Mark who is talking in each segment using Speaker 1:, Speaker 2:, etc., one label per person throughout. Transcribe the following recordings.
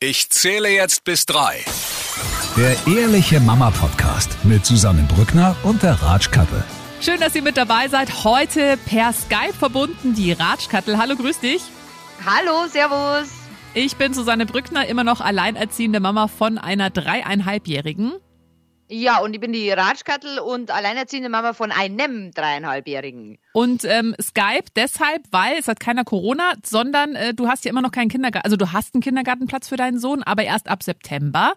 Speaker 1: Ich zähle jetzt bis drei.
Speaker 2: Der Ehrliche Mama Podcast mit Susanne Brückner und der Ratschkattel.
Speaker 3: Schön, dass ihr mit dabei seid. Heute per Skype verbunden die Ratschkattel. Hallo, grüß dich.
Speaker 4: Hallo, servus.
Speaker 3: Ich bin Susanne Brückner, immer noch alleinerziehende Mama von einer dreieinhalbjährigen.
Speaker 4: Ja, und ich bin die Ratschkattel und alleinerziehende Mama von einem dreieinhalbjährigen.
Speaker 3: Und ähm, Skype deshalb, weil es hat keiner Corona, sondern äh, du hast ja immer noch keinen Kindergarten, also du hast einen Kindergartenplatz für deinen Sohn, aber erst ab September.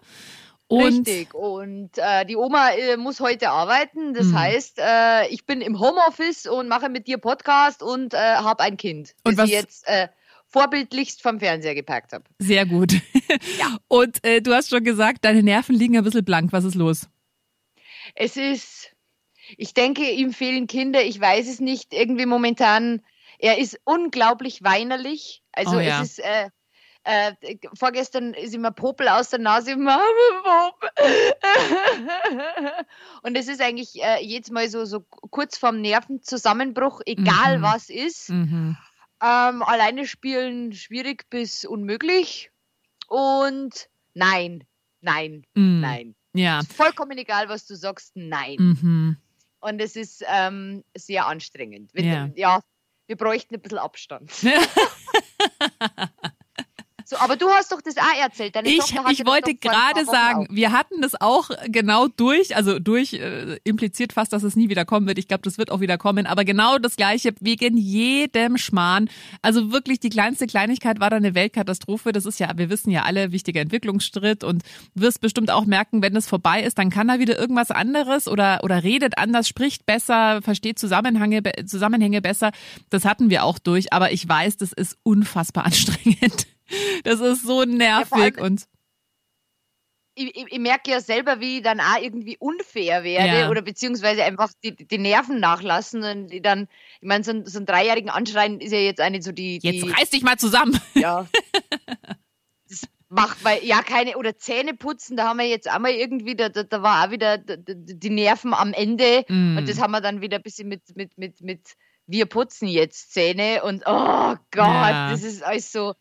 Speaker 4: Und Richtig. Und äh, die Oma äh, muss heute arbeiten. Das mhm. heißt, äh, ich bin im Homeoffice und mache mit dir Podcast und äh, habe ein Kind.
Speaker 3: Und was
Speaker 4: jetzt äh, vorbildlichst vom Fernseher gepackt habe.
Speaker 3: Sehr gut. ja. Und äh, du hast schon gesagt, deine Nerven liegen ein bisschen blank. Was ist los?
Speaker 4: Es ist, ich denke, ihm fehlen Kinder. Ich weiß es nicht. Irgendwie momentan, er ist unglaublich weinerlich. Also oh, ja. es ist, äh, äh, vorgestern ist immer Popel aus der Nase. Und es ist eigentlich äh, jedes Mal so, so kurz vorm Nervenzusammenbruch, egal mhm. was ist. Mhm. Ähm, alleine spielen schwierig bis unmöglich. Und nein, nein, mhm. nein.
Speaker 3: Ja.
Speaker 4: Vollkommen egal, was du sagst, nein. Mhm. Und es ist ähm, sehr anstrengend. Wenn, ja. ja, wir bräuchten ein bisschen Abstand. So, aber du hast doch das auch erzählt. Deine
Speaker 3: ich ich wollte gerade sagen, auch. wir hatten das auch genau durch, also durch äh, impliziert fast, dass es nie wieder kommen wird. Ich glaube, das wird auch wieder kommen. Aber genau das Gleiche wegen jedem Schmarrn. Also wirklich die kleinste Kleinigkeit war da eine Weltkatastrophe. Das ist ja, wir wissen ja alle, wichtiger Entwicklungsschritt und wirst bestimmt auch merken, wenn es vorbei ist, dann kann er wieder irgendwas anderes oder oder redet anders, spricht besser, versteht Zusammenhänge Zusammenhänge besser. Das hatten wir auch durch. Aber ich weiß, das ist unfassbar anstrengend. Das ist so nervig ja, und.
Speaker 4: Ich, ich, ich, merke ja selber, wie ich dann auch irgendwie unfair werde ja. oder beziehungsweise einfach die, die Nerven nachlassen und die dann, ich meine, so, so einen Dreijährigen anschreien ist ja jetzt nicht so die.
Speaker 3: die jetzt reiß dich mal zusammen.
Speaker 4: Ja. das macht, weil, ja, keine, oder Zähne putzen, da haben wir jetzt einmal irgendwie, da, da, da war auch wieder die Nerven am Ende mm. und das haben wir dann wieder ein bisschen mit, mit, mit, mit, wir putzen jetzt Zähne und oh Gott, ja. das ist alles so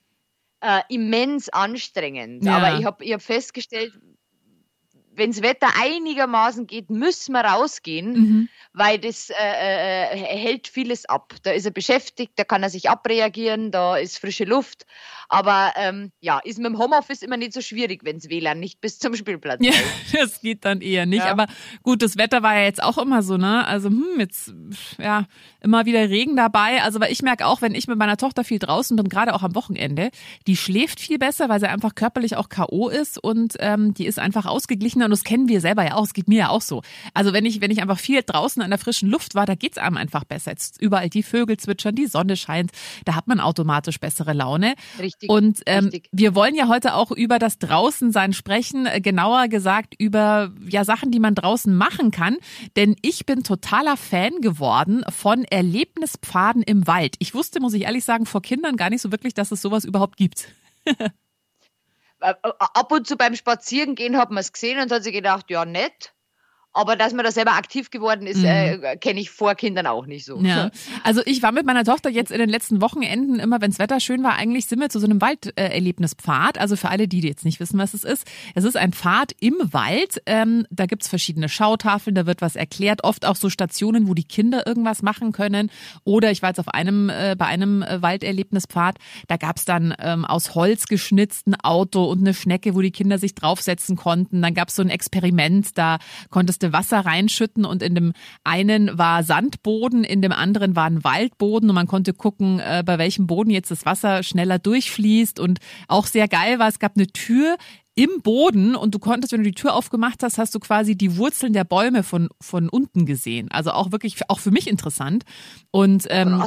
Speaker 4: äh, immens anstrengend. Ja. Aber ich habe ich hab festgestellt, wenn das Wetter einigermaßen geht, müssen wir rausgehen, mhm. weil das äh, äh, hält vieles ab. Da ist er beschäftigt, da kann er sich abreagieren, da ist frische Luft. Aber ähm, ja, ist mit dem Homeoffice immer nicht so schwierig, wenn es WLAN nicht bis zum Spielplatz
Speaker 3: ja, Das geht dann eher nicht. Ja. Aber gut, das Wetter war ja jetzt auch immer so, ne? Also hm, jetzt ja immer wieder Regen dabei. Also weil ich merke auch, wenn ich mit meiner Tochter viel draußen bin, gerade auch am Wochenende, die schläft viel besser, weil sie einfach körperlich auch KO ist und ähm, die ist einfach ausgeglichener. Und das kennen wir selber ja auch. Es geht mir ja auch so. Also wenn ich wenn ich einfach viel draußen an der frischen Luft war, da geht's einem einfach besser. Jetzt überall die Vögel zwitschern, die Sonne scheint, da hat man automatisch bessere Laune.
Speaker 4: Richtig. Richtig.
Speaker 3: Und ähm, wir wollen ja heute auch über das Draußensein sprechen, äh, genauer gesagt über ja Sachen, die man draußen machen kann. Denn ich bin totaler Fan geworden von Erlebnispfaden im Wald. Ich wusste, muss ich ehrlich sagen, vor Kindern gar nicht so wirklich, dass es sowas überhaupt gibt.
Speaker 4: Äh, äh, ab und zu beim Spazierengehen hat man es gesehen und hat sich gedacht, ja, nett. Aber dass man da selber aktiv geworden ist, mhm. äh, kenne ich vor Kindern auch nicht so.
Speaker 3: Ja. Also ich war mit meiner Tochter jetzt in den letzten Wochenenden immer, wenn das Wetter schön war, eigentlich sind wir zu so einem Walderlebnispfad. Also für alle, die jetzt nicht wissen, was es ist. Es ist ein Pfad im Wald. Ähm, da gibt's verschiedene Schautafeln, da wird was erklärt. Oft auch so Stationen, wo die Kinder irgendwas machen können. Oder ich war jetzt auf einem, äh, bei einem äh, Walderlebnispfad, da gab's dann ähm, aus Holz geschnitzten Auto und eine Schnecke, wo die Kinder sich draufsetzen konnten. Dann gab's so ein Experiment, da konntest musste Wasser reinschütten und in dem einen war Sandboden, in dem anderen war ein Waldboden und man konnte gucken, äh, bei welchem Boden jetzt das Wasser schneller durchfließt und auch sehr geil war, es gab eine Tür im Boden und du konntest, wenn du die Tür aufgemacht hast, hast du quasi die Wurzeln der Bäume von, von unten gesehen. Also auch wirklich, auch für mich interessant. Und ähm.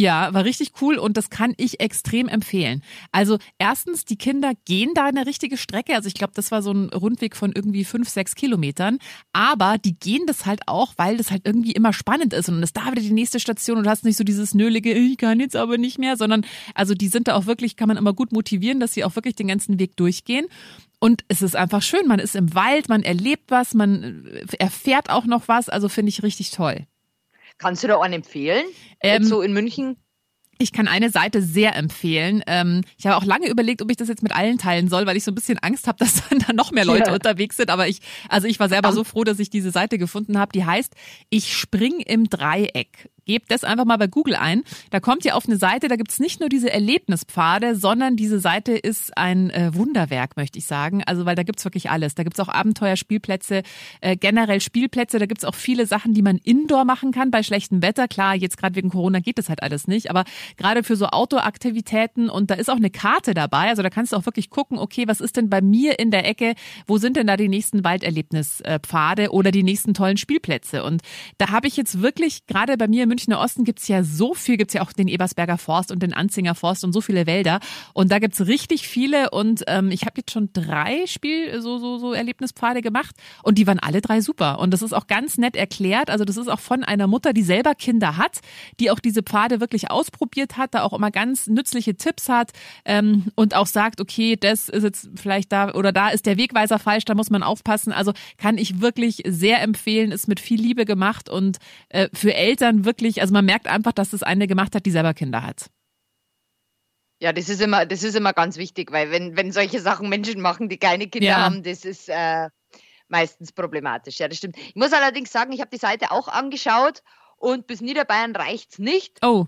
Speaker 3: Ja, war richtig cool und das kann ich extrem empfehlen. Also erstens, die Kinder gehen da eine richtige Strecke. Also ich glaube, das war so ein Rundweg von irgendwie fünf, sechs Kilometern. Aber die gehen das halt auch, weil das halt irgendwie immer spannend ist. Und ist da wieder die nächste Station und du hast nicht so dieses nölige, ich kann jetzt aber nicht mehr, sondern also die sind da auch wirklich, kann man immer gut motivieren, dass sie auch wirklich den ganzen Weg durchgehen. Und es ist einfach schön. Man ist im Wald, man erlebt was, man erfährt auch noch was. Also finde ich richtig toll.
Speaker 4: Kannst du da einen empfehlen? Ähm, so in München?
Speaker 3: Ich kann eine Seite sehr empfehlen. Ähm, ich habe auch lange überlegt, ob ich das jetzt mit allen teilen soll, weil ich so ein bisschen Angst habe, dass dann da noch mehr Leute ja. unterwegs sind. Aber ich, also ich war selber so froh, dass ich diese Seite gefunden habe. Die heißt Ich spring im Dreieck. Gebt das einfach mal bei Google ein. Da kommt ihr auf eine Seite, da gibt's nicht nur diese Erlebnispfade, sondern diese Seite ist ein äh, Wunderwerk, möchte ich sagen. Also, weil da gibt's wirklich alles. Da gibt's auch Abenteuerspielplätze, äh, generell Spielplätze, da gibt's auch viele Sachen, die man indoor machen kann bei schlechtem Wetter. Klar, jetzt gerade wegen Corona geht das halt alles nicht, aber gerade für so Outdoor-Aktivitäten und da ist auch eine Karte dabei. Also da kannst du auch wirklich gucken, okay, was ist denn bei mir in der Ecke? Wo sind denn da die nächsten Walderlebnispfade oder die nächsten tollen Spielplätze? Und da habe ich jetzt wirklich gerade bei mir in Münchner Osten gibt's ja so viel, gibt's ja auch den Ebersberger Forst und den Anzinger Forst und so viele Wälder. Und da gibt's richtig viele. Und ähm, ich habe jetzt schon drei Spiel, so, so, so Erlebnispfade gemacht und die waren alle drei super. Und das ist auch ganz nett erklärt. Also das ist auch von einer Mutter, die selber Kinder hat, die auch diese Pfade wirklich ausprobiert hat, da auch immer ganz nützliche Tipps hat ähm, und auch sagt, okay, das ist jetzt vielleicht da oder da ist der Wegweiser falsch, da muss man aufpassen. Also kann ich wirklich sehr empfehlen, ist mit viel Liebe gemacht und äh, für Eltern wirklich wirklich, also man merkt einfach, dass es eine gemacht hat, die selber Kinder hat.
Speaker 4: Ja, das ist immer, das ist immer ganz wichtig, weil wenn, wenn solche Sachen Menschen machen, die keine Kinder ja. haben, das ist äh, meistens problematisch. Ja, das stimmt. Ich muss allerdings sagen, ich habe die Seite auch angeschaut und bis Niederbayern reicht es nicht.
Speaker 3: Oh,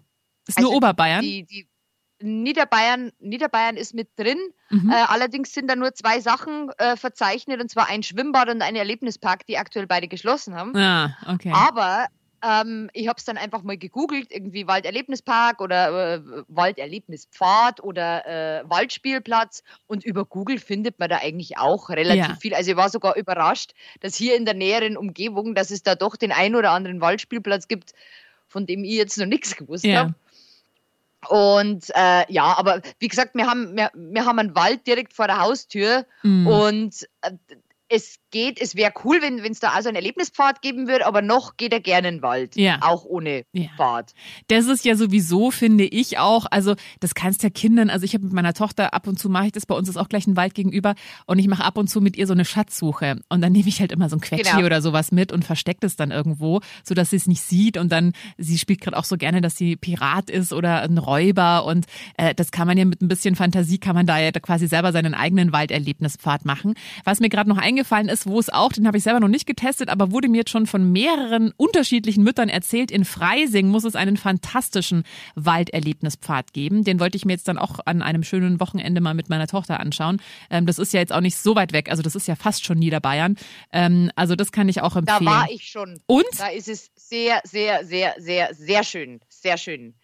Speaker 3: ist also nur Oberbayern?
Speaker 4: Die, die Niederbayern, Niederbayern ist mit drin. Mhm. Äh, allerdings sind da nur zwei Sachen äh, verzeichnet, und zwar ein Schwimmbad und ein Erlebnispark, die aktuell beide geschlossen haben.
Speaker 3: Ah, okay.
Speaker 4: Aber ähm, ich habe es dann einfach mal gegoogelt, irgendwie Walderlebnispark oder äh, Walderlebnispfad oder äh, Waldspielplatz und über Google findet man da eigentlich auch relativ ja. viel. Also ich war sogar überrascht, dass hier in der näheren Umgebung, dass es da doch den einen oder anderen Waldspielplatz gibt, von dem ich jetzt noch nichts gewusst ja. habe. Und äh, ja, aber wie gesagt, wir haben, wir, wir haben einen Wald direkt vor der Haustür mhm. und äh, es geht, es wäre cool, wenn es da also einen Erlebnispfad geben würde, aber noch geht er gerne in den Wald. Ja. Auch ohne ja. Pfad.
Speaker 3: Das ist ja sowieso, finde ich auch, also das kannst ja Kindern, also ich habe mit meiner Tochter ab und zu mache ich das, bei uns ist auch gleich ein Wald gegenüber und ich mache ab und zu mit ihr so eine Schatzsuche und dann nehme ich halt immer so ein Quetschchen genau. oder sowas mit und verstecke es dann irgendwo, sodass sie es nicht sieht und dann, sie spielt gerade auch so gerne, dass sie Pirat ist oder ein Räuber und äh, das kann man ja mit ein bisschen Fantasie, kann man da ja quasi selber seinen eigenen Walderlebnispfad machen. Was mir gerade noch eingefallen ist, ist, wo es auch, den habe ich selber noch nicht getestet, aber wurde mir jetzt schon von mehreren unterschiedlichen Müttern erzählt. In Freising muss es einen fantastischen Walderlebnispfad geben. Den wollte ich mir jetzt dann auch an einem schönen Wochenende mal mit meiner Tochter anschauen. Ähm, das ist ja jetzt auch nicht so weit weg, also das ist ja fast schon Niederbayern. Ähm, also das kann ich auch empfehlen.
Speaker 4: Da war ich schon. Und? Da ist es sehr, sehr, sehr, sehr, sehr schön. Sehr schön.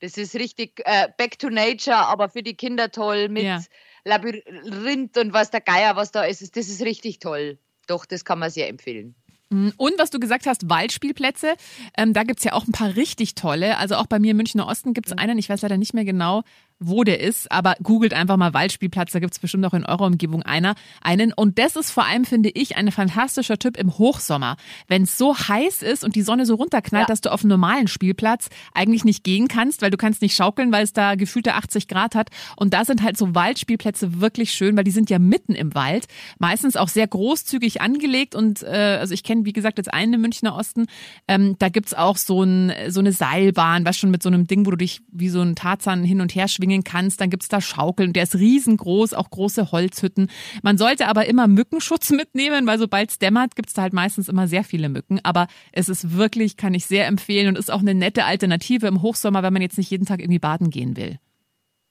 Speaker 4: Das ist richtig äh, back to nature, aber für die Kinder toll mit ja. Labyrinth und was der Geier, was da ist. Das ist richtig toll. Doch, das kann man sehr empfehlen.
Speaker 3: Mm, und was du gesagt hast, Waldspielplätze, ähm, da gibt's ja auch ein paar richtig tolle. Also auch bei mir im Münchner Osten gibt's mhm. einen, ich weiß leider nicht mehr genau, wo der ist, aber googelt einfach mal Waldspielplatz, da gibt's bestimmt auch in eurer Umgebung einer, einen. Und das ist vor allem, finde ich, ein fantastischer Tipp im Hochsommer. Wenn es so heiß ist und die Sonne so runterknallt, ja. dass du auf einem normalen Spielplatz eigentlich nicht gehen kannst, weil du kannst nicht schaukeln, weil es da gefühlte 80 Grad hat. Und da sind halt so Waldspielplätze wirklich schön, weil die sind ja mitten im Wald, meistens auch sehr großzügig angelegt. Und äh, also ich kenne, wie gesagt, jetzt einen im Münchner Osten. Ähm, da gibt's auch so, ein, so eine Seilbahn, was schon mit so einem Ding, wo du dich wie so ein Tarzan hin und her schwingst schwingen kannst. Dann gibt's da Schaukeln. Der ist riesengroß, auch große Holzhütten. Man sollte aber immer Mückenschutz mitnehmen, weil sobald es dämmert, gibt's da halt meistens immer sehr viele Mücken. Aber es ist wirklich, kann ich sehr empfehlen und ist auch eine nette Alternative im Hochsommer, wenn man jetzt nicht jeden Tag irgendwie baden gehen will.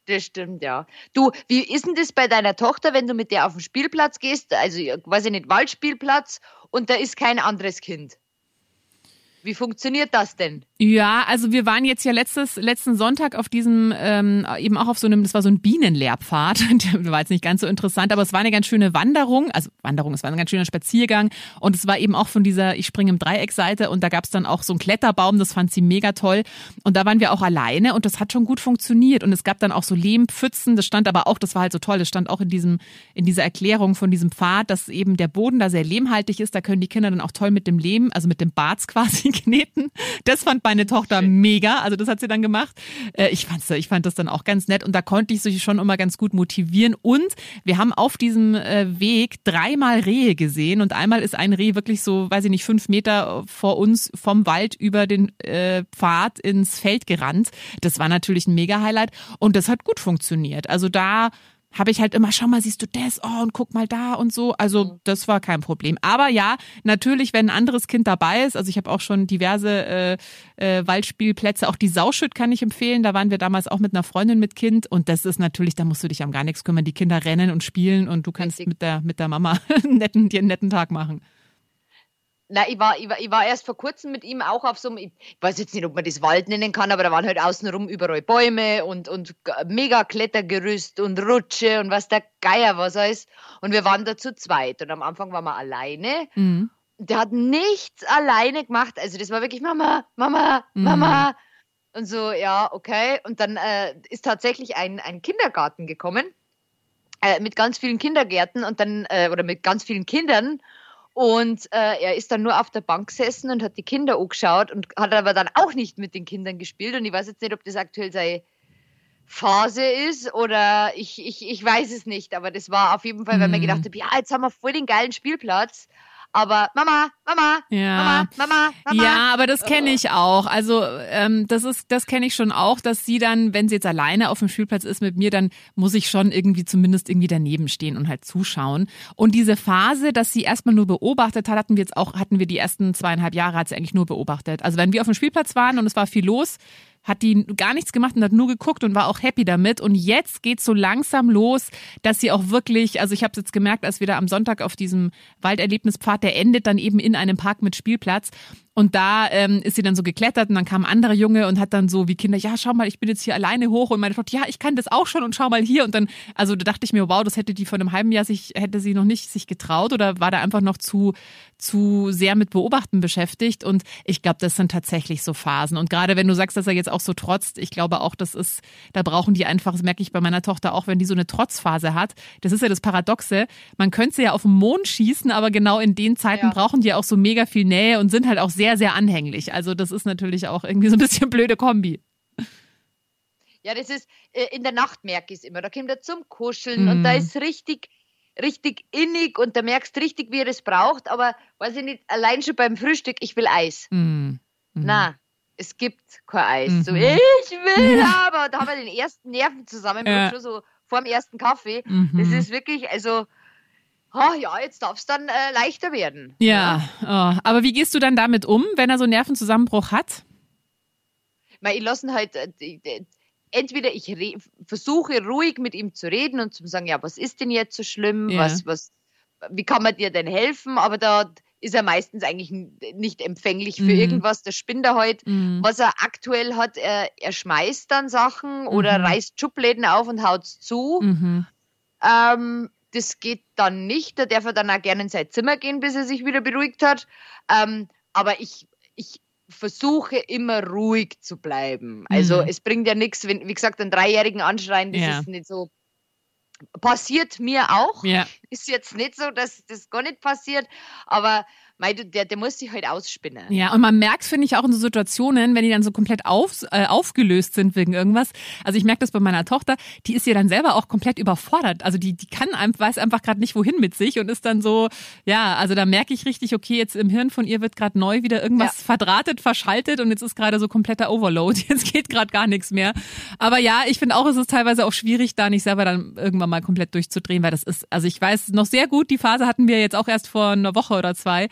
Speaker 4: Das stimmt, ja. Du, wie ist denn das bei deiner Tochter, wenn du mit der auf den Spielplatz gehst, also quasi nicht Waldspielplatz und da ist kein anderes Kind? Wie funktioniert das denn?
Speaker 3: Ja, also wir waren jetzt ja letztes, letzten Sonntag auf diesem, ähm, eben auch auf so einem, das war so ein Bienenlehrpfad. Der war jetzt nicht ganz so interessant, aber es war eine ganz schöne Wanderung. Also Wanderung, es war ein ganz schöner Spaziergang. Und es war eben auch von dieser, ich springe im Dreieckseite und da gab es dann auch so einen Kletterbaum, das fand sie mega toll. Und da waren wir auch alleine und das hat schon gut funktioniert. Und es gab dann auch so Lehmpfützen, das stand aber auch, das war halt so toll, das stand auch in diesem, in dieser Erklärung von diesem Pfad, dass eben der Boden da sehr lehmhaltig ist. Da können die Kinder dann auch toll mit dem Lehm, also mit dem Barz quasi kneten. Das fand meine Tochter mega. Also das hat sie dann gemacht. Äh, ich, fand's, ich fand das dann auch ganz nett und da konnte ich sich schon immer ganz gut motivieren. Und wir haben auf diesem äh, Weg dreimal Rehe gesehen und einmal ist ein Reh wirklich so, weiß ich nicht, fünf Meter vor uns vom Wald über den äh, Pfad ins Feld gerannt. Das war natürlich ein Mega-Highlight und das hat gut funktioniert. Also da habe ich halt immer, schau mal, siehst du das, oh, und guck mal da und so. Also mhm. das war kein Problem. Aber ja, natürlich, wenn ein anderes Kind dabei ist, also ich habe auch schon diverse äh, äh, Waldspielplätze, auch die Sauschütt kann ich empfehlen. Da waren wir damals auch mit einer Freundin mit Kind und das ist natürlich, da musst du dich um gar nichts kümmern. Die Kinder rennen und spielen und du kannst Richtig. mit der, mit der Mama netten, dir einen netten Tag machen.
Speaker 4: Na, ich war, ich, war, ich war erst vor kurzem mit ihm auch auf so einem, ich weiß jetzt nicht, ob man das Wald nennen kann, aber da waren halt außenrum überall Bäume und, und mega Klettergerüst und Rutsche und was der Geier was alles. Und wir waren da zu zweit und am Anfang waren wir alleine. Mhm. Der hat nichts alleine gemacht. Also das war wirklich Mama, Mama, mhm. Mama. Und so, ja, okay. Und dann äh, ist tatsächlich ein, ein Kindergarten gekommen äh, mit ganz vielen Kindergärten und dann, äh, oder mit ganz vielen Kindern. Und äh, er ist dann nur auf der Bank gesessen und hat die Kinder angeschaut und hat aber dann auch nicht mit den Kindern gespielt. Und ich weiß jetzt nicht, ob das aktuell seine Phase ist oder ich, ich, ich weiß es nicht. Aber das war auf jeden Fall, weil mhm. man gedacht hat, ja, jetzt haben wir voll den geilen Spielplatz aber Mama, Mama, ja. Mama, Mama, Mama.
Speaker 3: Ja, aber das kenne ich auch. Also ähm, das ist, das kenne ich schon auch, dass sie dann, wenn sie jetzt alleine auf dem Spielplatz ist mit mir, dann muss ich schon irgendwie zumindest irgendwie daneben stehen und halt zuschauen. Und diese Phase, dass sie erstmal nur beobachtet hat, hatten wir jetzt auch, hatten wir die ersten zweieinhalb Jahre, hat sie eigentlich nur beobachtet. Also wenn wir auf dem Spielplatz waren und es war viel los, hat die gar nichts gemacht und hat nur geguckt und war auch happy damit. Und jetzt geht's so langsam los, dass sie auch wirklich, also ich habe es jetzt gemerkt, als wir da am Sonntag auf diesem Walderlebnispfad, der endet dann eben in einem Park mit Spielplatz. Und da ähm, ist sie dann so geklettert und dann kam ein anderer Junge und hat dann so wie Kinder, ja, schau mal, ich bin jetzt hier alleine hoch und meine Tochter, ja, ich kann das auch schon und schau mal hier. Und dann, also da dachte ich mir, wow, das hätte die vor einem halben Jahr sich, hätte sie noch nicht sich getraut oder war da einfach noch zu, zu sehr mit Beobachten beschäftigt. Und ich glaube, das sind tatsächlich so Phasen. Und gerade wenn du sagst, dass er jetzt auch so trotzt, ich glaube auch, das ist, da brauchen die einfach, das merke ich bei meiner Tochter auch, wenn die so eine Trotzphase hat. Das ist ja das Paradoxe. Man könnte sie ja auf den Mond schießen, aber genau in den Zeiten ja. brauchen die auch so mega viel Nähe und sind halt auch sehr sehr, sehr anhänglich. Also das ist natürlich auch irgendwie so ein bisschen blöde Kombi.
Speaker 4: Ja, das ist, äh, in der Nacht merke ich es immer. Da kommt er zum Kuscheln mhm. und da ist richtig, richtig innig und da merkst richtig, wie er es braucht. Aber weiß ich nicht, allein schon beim Frühstück, ich will Eis. Mhm. mhm. Na, es gibt kein Eis. Mhm. So, ich will aber. Da haben wir den ersten Nervenzusammenbruch ja. schon so vor dem ersten Kaffee. Mhm. Das ist wirklich, also oh, ja, jetzt darf es dann äh, leichter werden.
Speaker 3: Ja, oh. aber wie gehst du dann damit um, wenn er so einen Nervenzusammenbruch hat?
Speaker 4: ich lasse halt, äh, entweder ich versuche ruhig mit ihm zu reden und zu sagen, ja, was ist denn jetzt so schlimm? Ja. Was, was, wie kann man dir denn helfen? Aber da ist er meistens eigentlich nicht empfänglich für mhm. irgendwas. Der spinnt er halt. Mhm. Was er aktuell hat, er, er schmeißt dann Sachen oder mhm. reißt Schubläden auf und haut zu. Mhm. Ähm, das geht dann nicht. Da darf er dann auch gerne in sein Zimmer gehen, bis er sich wieder beruhigt hat. Ähm, aber ich, ich versuche immer ruhig zu bleiben. Also mhm. es bringt ja nichts, wenn, wie gesagt, einen Dreijährigen anschreien, das ja. ist nicht so. Passiert mir auch. Ja. Ist jetzt nicht so, dass das gar nicht passiert, aber Mei, der, der muss sich halt ausspinnen.
Speaker 3: Ja, und man merkt, finde ich, auch in so Situationen, wenn die dann so komplett auf, äh, aufgelöst sind wegen irgendwas. Also ich merke das bei meiner Tochter, die ist ja dann selber auch komplett überfordert. Also die, die kann einfach, weiß einfach gerade nicht, wohin mit sich und ist dann so, ja, also da merke ich richtig, okay, jetzt im Hirn von ihr wird gerade neu wieder irgendwas ja. verdrahtet, verschaltet und jetzt ist gerade so kompletter Overload. Jetzt geht gerade gar nichts mehr. Aber ja, ich finde auch, es ist teilweise auch schwierig, da nicht selber dann irgendwann mal komplett durchzudrehen, weil das ist, also ich weiß noch sehr gut, die Phase hatten wir jetzt auch erst vor einer Woche oder zwei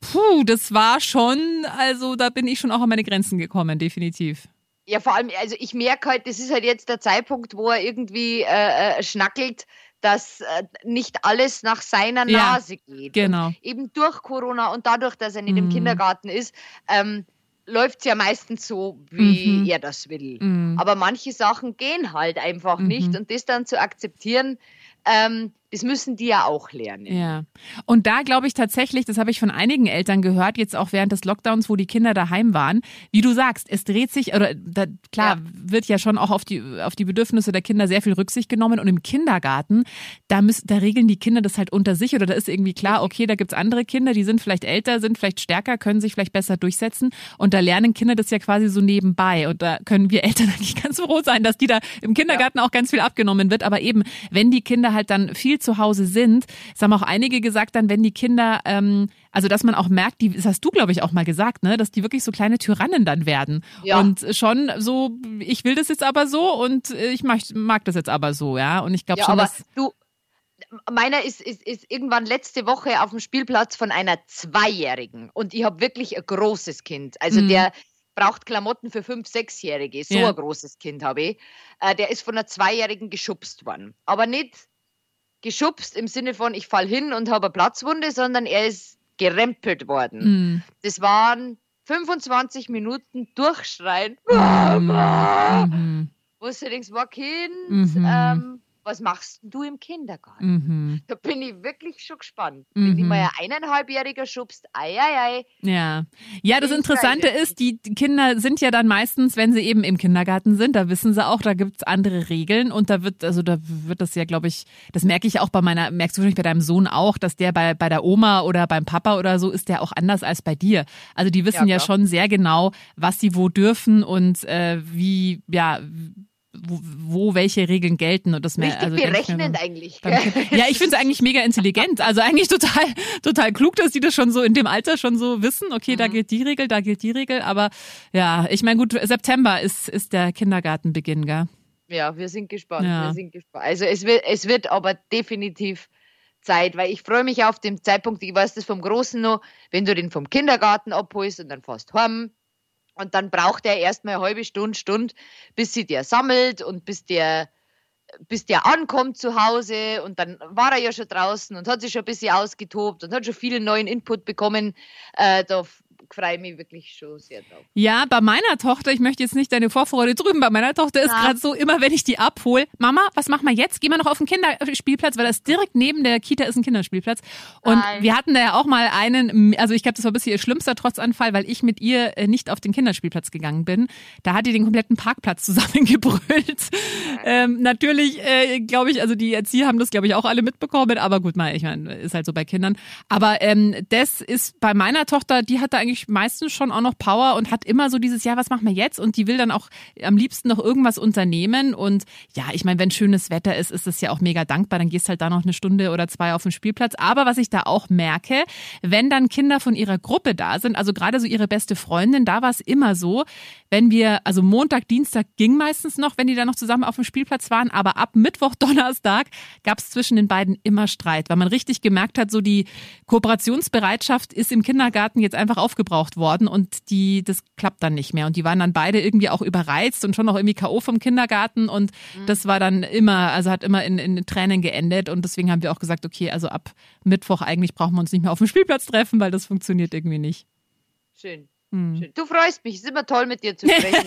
Speaker 3: puh, das war schon, also da bin ich schon auch an meine Grenzen gekommen, definitiv.
Speaker 4: Ja, vor allem, also ich merke halt, das ist halt jetzt der Zeitpunkt, wo er irgendwie äh, äh schnackelt, dass äh, nicht alles nach seiner ja, Nase geht.
Speaker 3: Genau.
Speaker 4: Und eben durch Corona und dadurch, dass er nicht mhm. im Kindergarten ist, ähm, läuft es ja meistens so, wie mhm. er das will. Mhm. Aber manche Sachen gehen halt einfach mhm. nicht und das dann zu akzeptieren, ähm, das müssen die ja auch lernen.
Speaker 3: Ja. Und da glaube ich tatsächlich, das habe ich von einigen Eltern gehört, jetzt auch während des Lockdowns, wo die Kinder daheim waren, wie du sagst, es dreht sich, oder da, klar, ja. wird ja schon auch auf die, auf die Bedürfnisse der Kinder sehr viel Rücksicht genommen. Und im Kindergarten, da müssen, da regeln die Kinder das halt unter sich oder da ist irgendwie klar, okay, da gibt's andere Kinder, die sind vielleicht älter, sind vielleicht stärker, können sich vielleicht besser durchsetzen. Und da lernen Kinder das ja quasi so nebenbei. Und da können wir Eltern eigentlich ganz froh sein, dass die da im Kindergarten ja. auch ganz viel abgenommen wird. Aber eben, wenn die Kinder halt dann viel zu Hause sind, das haben auch einige gesagt, dann wenn die Kinder, ähm, also dass man auch merkt, die, das hast du glaube ich auch mal gesagt, ne, dass die wirklich so kleine Tyrannen dann werden ja. und schon so, ich will das jetzt aber so und ich mag, mag das jetzt aber so, ja. Und ich glaube ja, schon, aber dass
Speaker 4: du meiner ist, ist, ist irgendwann letzte Woche auf dem Spielplatz von einer Zweijährigen und ich habe wirklich ein großes Kind. Also mhm. der braucht Klamotten für fünf, sechsjährige. So ja. ein großes Kind habe ich. Äh, der ist von einer Zweijährigen geschubst worden. Aber nicht geschubst im Sinne von, ich fall hin und habe eine Platzwunde, sondern er ist gerempelt worden. Mhm. Das waren 25 Minuten Durchschreien. Mama! Mhm. Wo du denkst, war Kind, mhm. ähm, was machst du im Kindergarten? Mhm. Da bin ich wirklich schon gespannt. Mhm. Wenn die mal ein eineinhalbjähriger schubst, ei, ei, ei.
Speaker 3: Ja. Ja, das Interessante ist, die Kinder sind ja dann meistens, wenn sie eben im Kindergarten sind, da wissen sie auch, da gibt's andere Regeln und da wird, also da wird das ja, glaube ich, das merke ich auch bei meiner, merkst du wahrscheinlich bei deinem Sohn auch, dass der bei, bei der Oma oder beim Papa oder so ist der auch anders als bei dir. Also die wissen ja, ja schon sehr genau, was sie wo dürfen und äh, wie, ja, wo, wo welche Regeln gelten und das
Speaker 4: mehr. Richtig also berechnend eigentlich.
Speaker 3: ja, ich finde es eigentlich mega intelligent. Also eigentlich total, total klug, dass die das schon so in dem Alter schon so wissen. Okay, mhm. da gilt die Regel, da gilt die Regel. Aber ja, ich meine, gut, September ist, ist der Kindergartenbeginn, gell?
Speaker 4: Ja, wir sind gespannt. Ja. Wir sind gespannt. Also es wird, es wird aber definitiv Zeit, weil ich freue mich auf den Zeitpunkt, ich weiß das vom Großen noch, wenn du den vom Kindergarten abholst und dann fährst heim und dann braucht er erstmal eine halbe Stunde, Stunde, bis sie der sammelt und bis der, bis der ankommt zu Hause. Und dann war er ja schon draußen und hat sich schon ein bisschen ausgetobt und hat schon viel neuen Input bekommen. Äh, da freue mich wirklich schon sehr drauf.
Speaker 3: Ja, bei meiner Tochter, ich möchte jetzt nicht deine Vorfreude drüben, bei meiner Tochter ist ja. gerade so, immer wenn ich die abhole, Mama, was machen wir jetzt? Gehen wir noch auf den Kinderspielplatz, weil das direkt neben der Kita ist ein Kinderspielplatz. Und Nein. wir hatten da ja auch mal einen, also ich glaube, das war ein bisschen ihr schlimmster Trotzanfall, weil ich mit ihr äh, nicht auf den Kinderspielplatz gegangen bin. Da hat die den kompletten Parkplatz zusammengebrüllt. Ähm, natürlich, äh, glaube ich, also die Erzieher haben das, glaube ich, auch alle mitbekommen, aber gut, mal, ich meine, ist halt so bei Kindern. Aber ähm, das ist bei meiner Tochter, die hat da eigentlich meistens schon auch noch Power und hat immer so dieses, ja, was machen wir jetzt? Und die will dann auch am liebsten noch irgendwas unternehmen. Und ja, ich meine, wenn schönes Wetter ist, ist es ja auch mega dankbar. Dann gehst halt da noch eine Stunde oder zwei auf den Spielplatz. Aber was ich da auch merke, wenn dann Kinder von ihrer Gruppe da sind, also gerade so ihre beste Freundin, da war es immer so, wenn wir, also Montag, Dienstag ging meistens noch, wenn die dann noch zusammen auf dem Spielplatz waren, aber ab Mittwoch, Donnerstag gab es zwischen den beiden immer Streit, weil man richtig gemerkt hat, so die Kooperationsbereitschaft ist im Kindergarten jetzt einfach aufgebraucht worden und die, das klappt dann nicht mehr. Und die waren dann beide irgendwie auch überreizt und schon noch irgendwie K.O. vom Kindergarten und mhm. das war dann immer, also hat immer in, in Tränen geendet und deswegen haben wir auch gesagt, okay, also ab Mittwoch eigentlich brauchen wir uns nicht mehr auf dem Spielplatz treffen, weil das funktioniert irgendwie nicht.
Speaker 4: Schön. Hm. Du freust mich, es ist immer toll mit dir zu sprechen.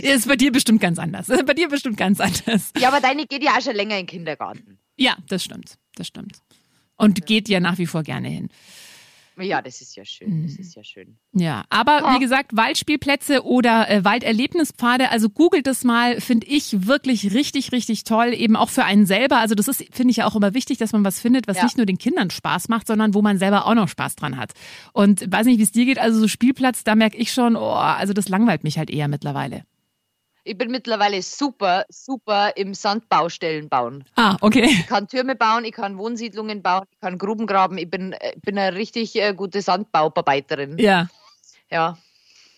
Speaker 3: ist bei dir bestimmt ganz anders. Bei dir bestimmt ganz anders.
Speaker 4: Ja, aber deine geht ja auch schon länger in den Kindergarten.
Speaker 3: Ja, das stimmt. Das stimmt. Und ja. geht ja nach wie vor gerne hin.
Speaker 4: Ja, das ist ja schön. Das mhm. ist ja schön.
Speaker 3: Ja, aber oh. wie gesagt, Waldspielplätze oder äh, Walderlebnispfade, also googelt das mal, finde ich wirklich richtig, richtig toll. Eben auch für einen selber. Also das ist, finde ich ja auch immer wichtig, dass man was findet, was ja. nicht nur den Kindern Spaß macht, sondern wo man selber auch noch Spaß dran hat. Und weiß nicht, wie es dir geht, also so Spielplatz, da merke ich schon, oh, also das langweilt mich halt eher mittlerweile.
Speaker 4: Ich bin mittlerweile super, super im Sandbaustellen bauen.
Speaker 3: Ah, okay.
Speaker 4: Ich kann Türme bauen, ich kann Wohnsiedlungen bauen, ich kann Gruben graben. Ich bin, äh, bin eine richtig äh, gute Sandbauarbeiterin.
Speaker 3: Ja.
Speaker 4: Ja.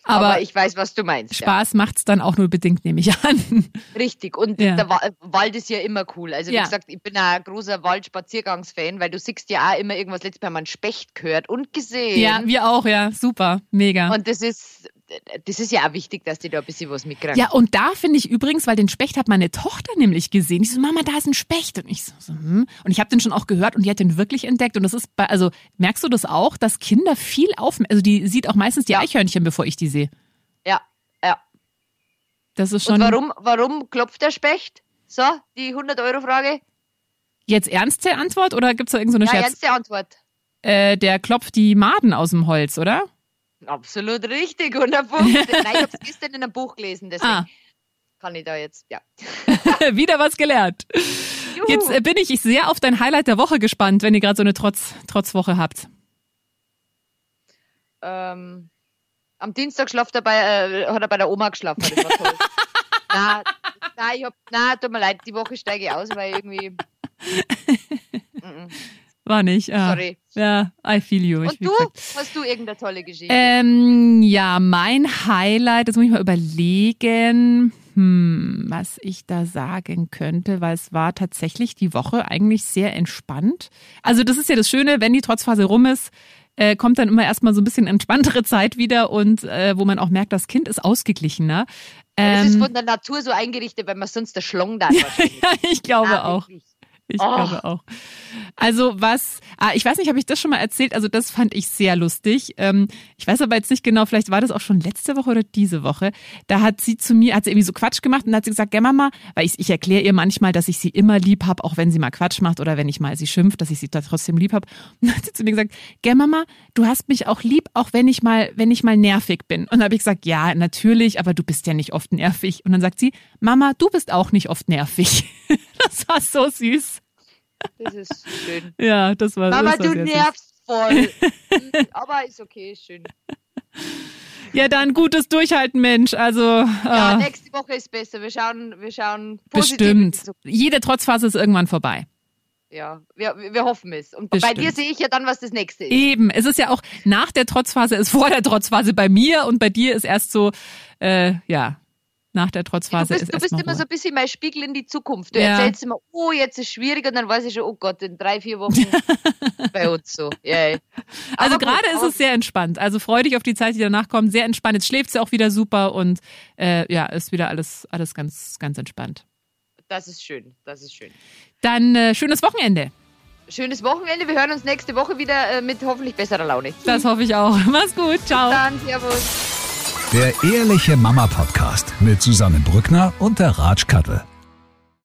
Speaker 4: Aber, Aber, ich weiß, was du meinst.
Speaker 3: Spaß ja. macht's dann auch nur bedingt, nehme ich an.
Speaker 4: Richtig. Und ja. der Wald ist ja immer cool. Also wie ja. gesagt, ich bin ein großer Waldspaziergangsfan, weil du siehst ja auch immer irgendwas. Letztes Mal haben wir einen Specht gehört und gesehen.
Speaker 3: Ja, wir auch, ja. Super. Mega.
Speaker 4: Und das ist, das ist ja auch wichtig, dass die da ein bisschen was mitkriegen.
Speaker 3: Ja, und da finde ich übrigens, weil den Specht hat meine Tochter nämlich gesehen. Ich so, Mama, da ist ein Specht. Und ich so, so hm. Und ich habe den schon auch gehört und die hat den wirklich entdeckt. Und das ist bei, also merkst du das auch, dass Kinder viel auf, also die sieht auch meistens die. Eichhörnchen, bevor ich die sehe.
Speaker 4: Ja, ja.
Speaker 3: Das ist schon.
Speaker 4: Und warum, warum klopft der Specht? So, die 100-Euro-Frage.
Speaker 3: Jetzt ernste Antwort oder gibt's da irgendeine so
Speaker 4: Ja,
Speaker 3: Scherz?
Speaker 4: ernste Antwort.
Speaker 3: Äh, der klopft die Maden aus dem Holz, oder?
Speaker 4: Absolut richtig, 100 Punkte. Nein, ich habe es gestern in einem Buch gelesen, deswegen
Speaker 3: Ah.
Speaker 4: kann ich da jetzt, ja.
Speaker 3: Wieder was gelernt.
Speaker 4: Juhu.
Speaker 3: Jetzt äh, bin ich sehr auf dein Highlight der Woche gespannt, wenn ihr gerade so eine Trotz Trotzwoche habt.
Speaker 4: ähm, am Dienstag schlaft er bei, äh, hat er bei der Oma geschlafen. Das war toll. na, na, ich hab, na, tut mir leid, die Woche steige ich aus, weil irgendwie.
Speaker 3: War nicht. Ah.
Speaker 4: Sorry.
Speaker 3: Ja, I feel you. Ich,
Speaker 4: Und
Speaker 3: wie
Speaker 4: du? Hast du irgendeine tolle Geschichte?
Speaker 3: Ähm, ja, mein Highlight, das muss ich mal überlegen, hm, was ich da sagen könnte, weil es war tatsächlich die Woche eigentlich sehr entspannt. Also das ist ja das Schöne, wenn die Trotzphase rum ist, äh, kommt dann immer erstmal so ein bisschen entspanntere Zeit wieder und äh, wo man auch merkt, das Kind ist ausgeglichener.
Speaker 4: das ist
Speaker 3: Ähm,
Speaker 4: von der Natur so eingerichtet, weil man sonst der Schlong da
Speaker 3: ja, ich glaube
Speaker 4: Ah,
Speaker 3: auch.
Speaker 4: wirklich.
Speaker 3: Ich
Speaker 4: Oh.
Speaker 3: glaube auch. Also was, ah, ich weiß nicht, habe ich das schon mal erzählt? Also das fand ich sehr lustig. Ähm, ich weiß aber jetzt nicht genau, vielleicht war das auch schon letzte Woche oder diese Woche. Da hat sie zu mir, hat sie irgendwie so Quatsch gemacht und hat sie gesagt, ja Mama, weil ich, ich erkläre ihr manchmal, dass ich sie immer lieb hab, auch wenn sie mal Quatsch macht oder wenn ich mal sie schimpft, dass ich sie da trotzdem lieb hab. Und dann hat sie zu mir gesagt, gell Mama, du hast mich auch lieb, auch wenn ich mal, wenn ich mal nervig bin. Und dann habe ich gesagt, ja, natürlich, aber du bist ja nicht oft nervig. Und dann sagt sie, Mama, du bist auch nicht oft nervig. Das war so süß.
Speaker 4: Das ist schön.
Speaker 3: Ja, das war
Speaker 4: Mama,
Speaker 3: das
Speaker 4: du nervst voll. Mhm, Aber ist okay, ist schön.
Speaker 3: Ja, dann gutes Durchhalten, Mensch. Also
Speaker 4: Ja,
Speaker 3: äh,
Speaker 4: nächste Woche ist besser. Wir schauen, wir schauen positiv.
Speaker 3: bestimmt. Jede Trotzphase ist irgendwann vorbei.
Speaker 4: Ja, wir, wir hoffen es. Und bei
Speaker 3: Bestimmt.
Speaker 4: dir sehe ich ja dann, was das nächste ist.
Speaker 3: Eben. Es ist ja auch nach der Trotzphase ist vor der Trotzphase bei mir und bei dir ist erst so, äh, ja, nach der
Speaker 4: Du
Speaker 3: Trotzphase
Speaker 4: bist,
Speaker 3: ist
Speaker 4: du bist immer so ein bisschen mein Spiegel in die Zukunft. Du
Speaker 3: Ja.
Speaker 4: erzählst immer, oh, jetzt ist schwierig und dann weiß ich schon, oh Gott, in drei, vier Wochen bei uns so. Ja.
Speaker 3: Also gerade ist es sehr entspannt. Also freu dich auf die Zeit, die danach kommt. Sehr entspannt. Jetzt schläft sie auch wieder super und äh, ja, ist wieder alles, alles ganz, ganz entspannt.
Speaker 4: Das ist schön, das ist schön.
Speaker 3: Dann äh, schönes Wochenende.
Speaker 4: Schönes Wochenende. Wir hören uns nächste Woche wieder äh, mit hoffentlich besserer Laune.
Speaker 3: Das hoffe ich auch. Mach's gut. Ciao.
Speaker 4: Dann, Servus.
Speaker 2: Der Ehrliche Mama Podcast mit Susanne Brückner und der Ratsch Kattel.